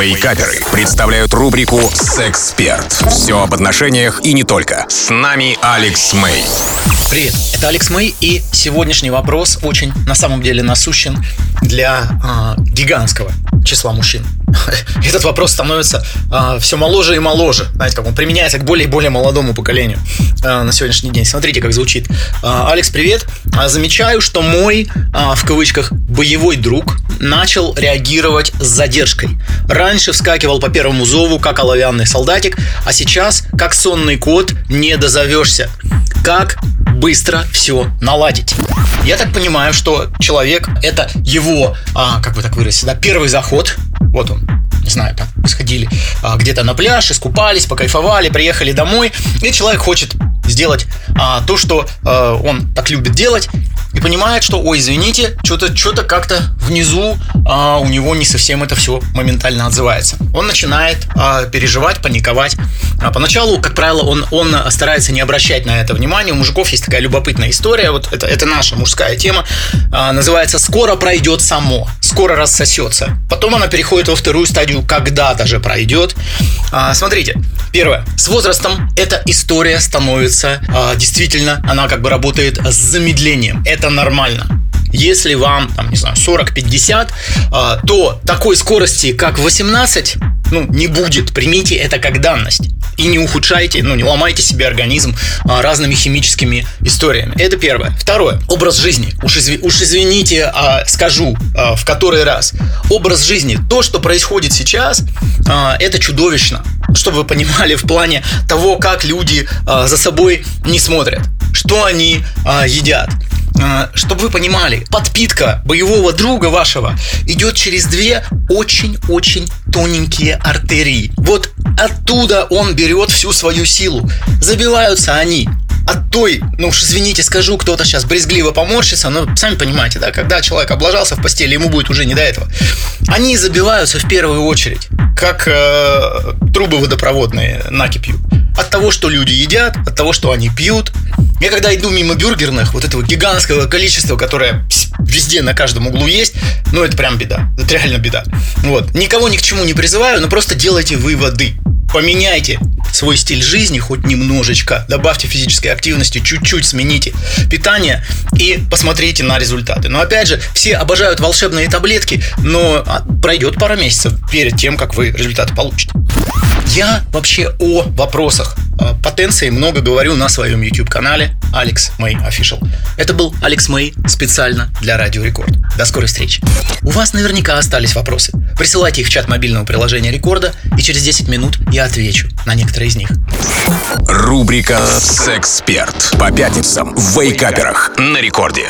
Вейкаперы представляют рубрику «Сексперт». Все об отношениях и не только. С нами Алекс Мэй. Привет, это Алекс Мэй, и сегодняшний вопрос очень, на самом деле, насущен для э, гигантского числа мужчин. Этот вопрос становится э, все моложе и моложе. Знаете, как он применяется к более и более молодому поколению э, на сегодняшний день. Смотрите, как звучит. Э, Алекс, привет. Замечаю, что мой, э, в кавычках, боевой друг начал реагировать с задержкой. Раньше вскакивал по первому зову, как оловянный солдатик, а сейчас, как сонный кот, не дозовешься. Как быстро все наладить. Я так понимаю, что человек это его, а, как бы так выразиться, да, первый заход. Вот он, не знаю, там сходили а, где-то на пляж, искупались, покайфовали, приехали домой, и человек хочет сделать а, то, что а, он так любит делать, и понимает, что, ой, извините, что-то что как-то внизу а, у него не совсем это все моментально отзывается. Он начинает а, переживать, паниковать. А, поначалу, как правило, он, он старается не обращать на это внимания. У мужиков есть такая любопытная история, вот это, это наша мужская тема, а, называется «Скоро пройдет само», «Скоро рассосется». Потом она переходит во вторую стадию «Когда даже пройдет». А, смотрите, первое, с возрастом эта история становится а, действительно, она как бы работает с замедлением. Это нормально. Если вам, там, не знаю, 40-50, а, то такой скорости, как 18, ну, не будет. Примите это как данность. И не ухудшайте, ну, не ломайте себе организм а, разными химическими историями. Это первое. Второе. Образ жизни. Уж, изв... Уж извините, а, скажу а, в который раз. Образ жизни. То, что происходит сейчас, а, это чудовищно. Чтобы вы понимали в плане того, как люди а, за собой не смотрят. Что они а, едят а, чтобы вы понимали, подпитка боевого друга вашего идет через две очень-очень тоненькие артерии. Вот оттуда он берет всю свою силу. Забиваются они от той, ну уж извините, скажу, кто-то сейчас брезгливо поморщится, но сами понимаете, да, когда человек облажался в постели, ему будет уже не до этого. Они забиваются в первую очередь, как э, трубы водопроводные накипью. От того, что люди едят, от того, что они пьют, я когда иду мимо бюргерных, вот этого гигантского количества, которое везде на каждом углу есть, ну это прям беда. Это реально беда. Вот. Никого ни к чему не призываю, но просто делайте выводы. Поменяйте свой стиль жизни хоть немножечко. Добавьте физической активности, чуть-чуть смените питание и посмотрите на результаты. Но опять же, все обожают волшебные таблетки, но а, пройдет пара месяцев перед тем, как вы результаты получите. Я вообще о вопросах потенции много говорю на своем YouTube-канале Алекс Мэй Official. Это был Алекс Мэй специально для Радио Рекорд. До скорой встречи. У вас наверняка остались вопросы. Присылайте их в чат мобильного приложения Рекорда, и через 10 минут я отвечу на некоторые из них. Рубрика «Сексперт» по пятницам в Вейкаперах на Рекорде.